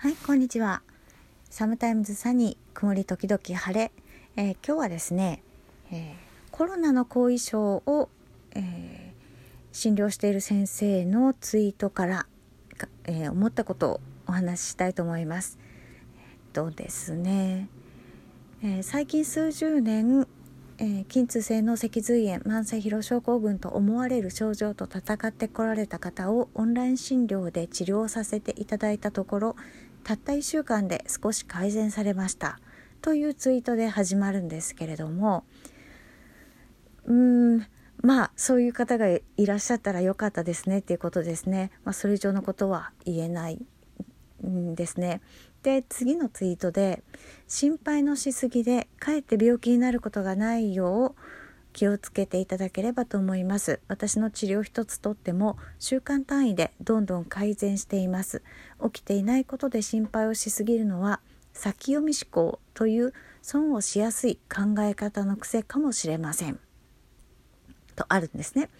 はい、こんにちは。サムタイムズサニー、曇り時々晴れ。えー、今日はですね、えー、コロナの後遺症を、えー、診療している先生のツイートから、え思ったことをお話ししたいと思います。えっとですね、え最近数十年、えー、筋痛性の脊髄炎慢性疲労症候群と思われる症状と闘ってこられた方をオンライン診療で治療させていただいたところたった1週間で少し改善されましたというツイートで始まるんですけれどもうーんまあそういう方がいらっしゃったらよかったですねっていうことですね、まあ、それ以上のことは言えないんですね。で次のツイートで「心配のしすぎでかえって病気になることがないよう気をつけていただければと思います。私の治療一つとっても週間単位でどんどん改善しています。起きていないことで心配をしすぎるのは先読み思考という損をしやすい考え方の癖かもしれません。とあるんですね、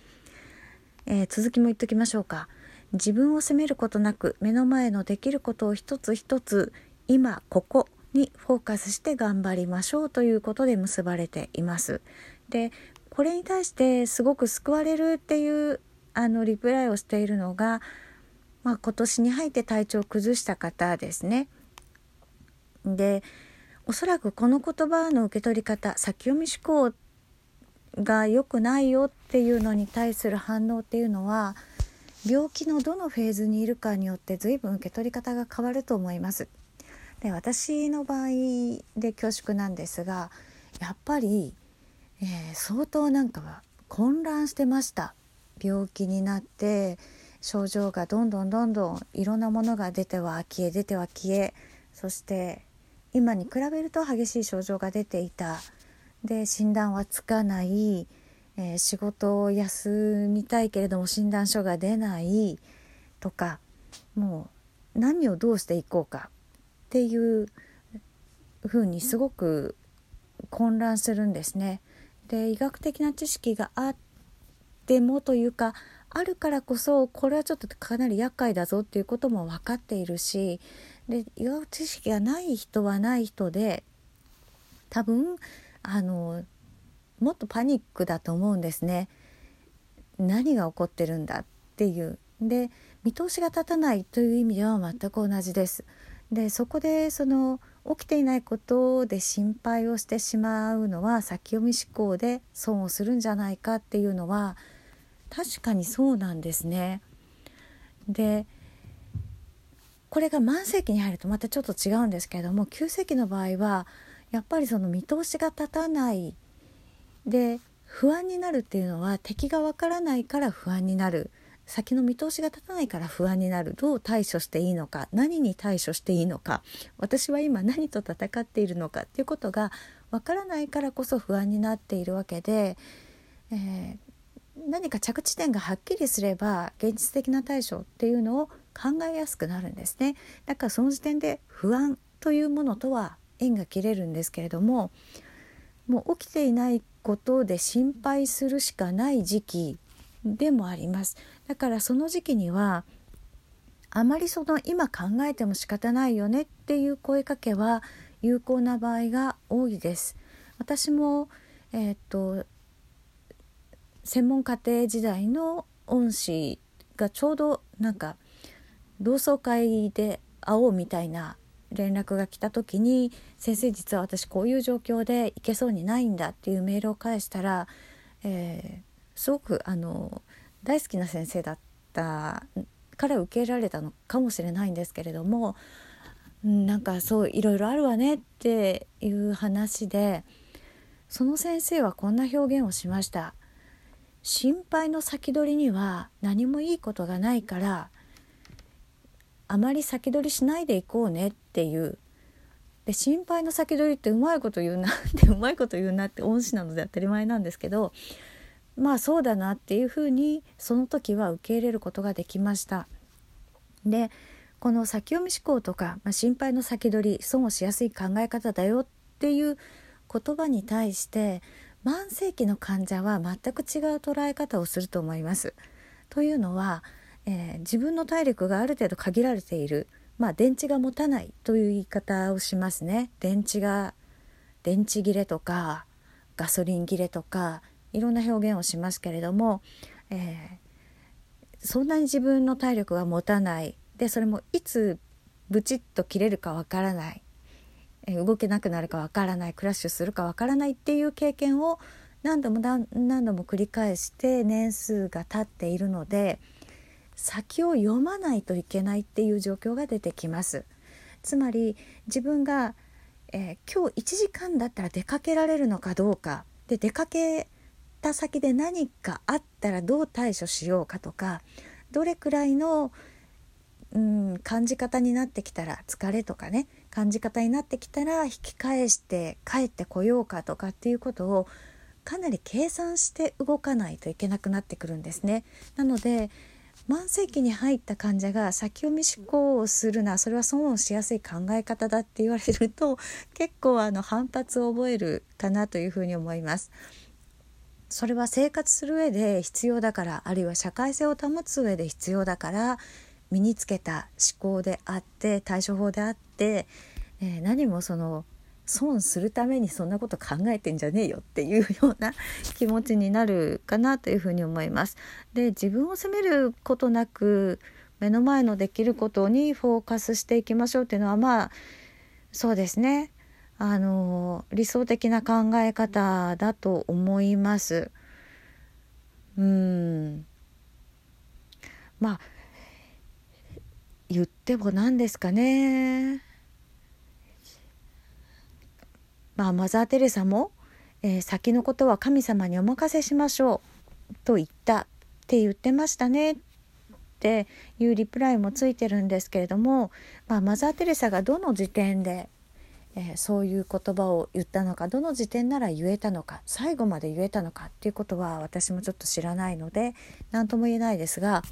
えー、続きも言っときましょうか。自分を責めることなく目の前のできることを一つ一つ今ここにフォーカスして頑張りましょうということで結ばれています。でこれに対してすごく救われるっていうあのリプライをしているのが、まあ、今年に入って体調を崩した方ですね。でおそらくこの言葉の受け取り方先読み思考が良くないよっていうのに対する反応っていうのは病気のどのフェーズにいるかによって随分受け取り方が変わると思います。で私の場合で恐縮なんですがやっぱりえー、相当なんかは混乱してました。病気になって症状がどんどんどんどんいろんなものが出ては消え出ては消えそして今に比べると激しい症状が出ていた。で診断はつかない、えー、仕事を休みたいけれども診断書が出ない。とかもう何をどうしていこうか。っていうふうにすごく混乱するんですね。で医学的な知識があってもというかあるからこそこれはちょっとかなり厄介だぞっていうことも分かっているしで医学知識がない人はない人で多分あのもっとパニックだと思うんですね。何が起こってるんだっていうで見通しが立たないという意味では全く同じです。でそこでその起きていないことで心配をしてしまうのは先読み思考で損をするんじゃないかっていうのは確かにそうなんですね。でこれが慢性期に入るとまたちょっと違うんですけれども急性期の場合はやっぱりその見通しが立たないで不安になるっていうのは敵がわからないから不安になる先の見通しが立たないから不安になる。どう対処していいのか。何に対処していいのか。私は今何と戦っているのか。っていうことがわからないからこそ不安になっているわけで、えー、何か着地点がはっきりすれば現実的な対処っていうのを考えやすくなるんですね。だからその時点で不安というものとは縁が切れるんですけれどももう起きていないことで心配するしかない時期でもあります。だからその時期にはあまりその今考えても仕方ないよねっていう声かけは有効な場合が多いです。私もえー、っと専門家庭時代の恩師がちょうどなんか同窓会で会おうみたいな連絡が来た時に「先生実は私こういう状況で行けそうにないんだ」っていうメールを返したら、えー、すごくあの大好きな先生だったから受け入れられたのかもしれないんですけれどもなんかそういろいろあるわねっていう話でその先生はこんな表現をしました。心配の先取りには何もいいことがないからあまり先取りしないでいこうねっていうで心配の先取りってうまいこと言うなってうまいこと言うなって恩師なので当たり前なんですけどまあそうだなっていうふうにその時は受け入れることができました。でこの先読み思考とか、まあ、心配の先取り損をしやすい考え方だよっていう言葉に対して慢性期の患者は全く違う捉え方をすると思います。というのは、えー、自分の体力がある程度限られているまあ電池が持たないという言い方をしますね電池が電池切れとかガソリン切れとかいろんな表現をしますけれども、えー、そんなに自分の体力が持たない。でそれもいつブチッと切れるかわからない、えー、動けなくなるかわからない。クラッシュするかわからないっていう経験を何度も何度も繰り返して年数が経っているので先を読まないといけないっていう状況が出てきます。つまり自分が、えー、今日1時間だったら出かけられるのかどうか。で出かけた先で何かあったらどう対処しようかとかどれくらいの、うん、感じ方になってきたら疲れとかね感じ方になってきたら引き返して帰ってこようかとかっていうことをかなり計算して動かないといけなくなってくるんですね。なので慢性期に入った患者が先読み思考をするなそれは損をしやすい考え方だって言われると結構あの反発を覚えるかなというふうに思います。それは生活する上で必要だからあるいは社会性を保つ上で必要だから身につけた思考であって対処法であって、えー、何もその損するためにそんなこと考えてんじゃねえよっていうような気持ちになるかなというふうに思います。で自分を責めることなく目の前のできることにフォーカスしていきましょうっていうのはまあそうですねあの理想的な考え方だと思います。うん。まあ言っても何ですかね。まあ、マザー・テレサも、えー、先のことは神様にお任せしましょうと言ったって言ってましたね。っていうリプライもついてるんですけれども、まあ、マザー・テレサがどの時点で、えー、そういう言葉を言ったのかどの時点なら言えたのか最後まで言えたのかっていうことは私もちょっと知らないので何とも言えないですが。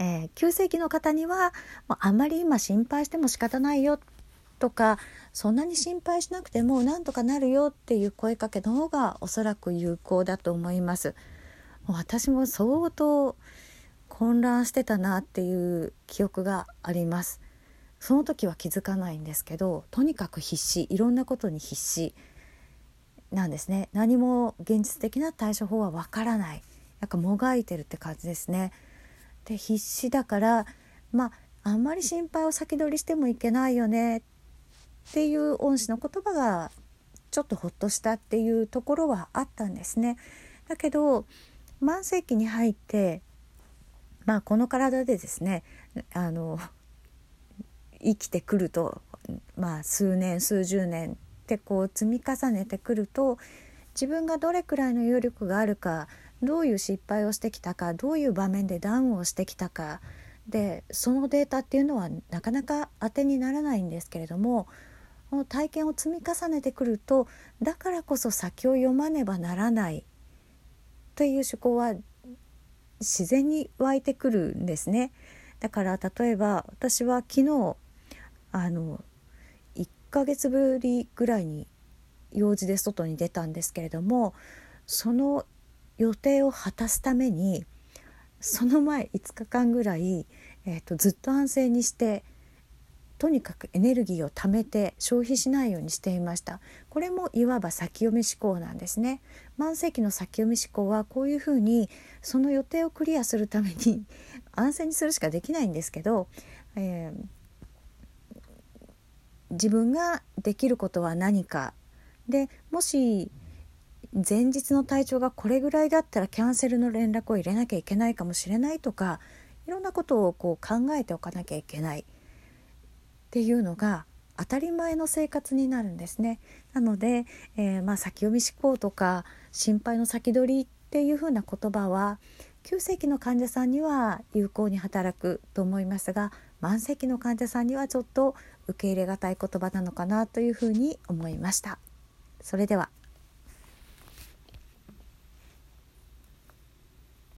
えー、急性期の方には、まあ、あんまり今心配しても仕方ないよとかそんなに心配しなくてもなんとかなるよっていう声かけの方がおそらく有効だと思います。私も相当混乱してたなっていう記憶があります。その時は気づかないんですけどとにかく必死いろんなことに必死なんですね。何も現実的な対処法はわからない。なんかもがいてるって感じですね。で必死だからまああんまり心配を先取りしてもいけないよね。っていう恩師の言葉がちょっとほっとしたっていうところはあったんですね。だけど慢性期に入ってまあこの体でですねあの生きてくるとまあ数年数十年ってこう積み重ねてくると自分がどれくらいの余力があるかどういう失敗をしてきたかどういう場面でダウンをしてきたかでそのデータっていうのはなかなか当てにならないんですけれどもこの体験を積み重ねてくるとだからこそ先を読まねばならないという思考は自然に湧いてくるんですね。だから例えば私は昨日あの1ヶ月ぶりぐらいに用事で外に出たんですけれどもその予定を果たすためにその前5日間ぐらい、えーとずっと安静にしてとにかくエネルギーを貯めて消費しないようにしていました。これもいわば先読み思考なんですね。慢性期の先読み思考はこういうふうにその予定をクリアするために安静にするしかできないんですけど、えー、自分ができることは何かでもし前日の体調がこれぐらいだったらキャンセルの連絡を入れなきゃいけないかもしれないとかいろんなことをこう考えておかなきゃいけない。っていうのが当たり前の生活になるんですね。なので、えー、まあ、先読み思考とか心配の先取りっていうふうな言葉は急性期の患者さんには有効に働くと思いますが慢性期の患者さんにはちょっと受け入れがたい言葉なのかなというふうに思いました。それでは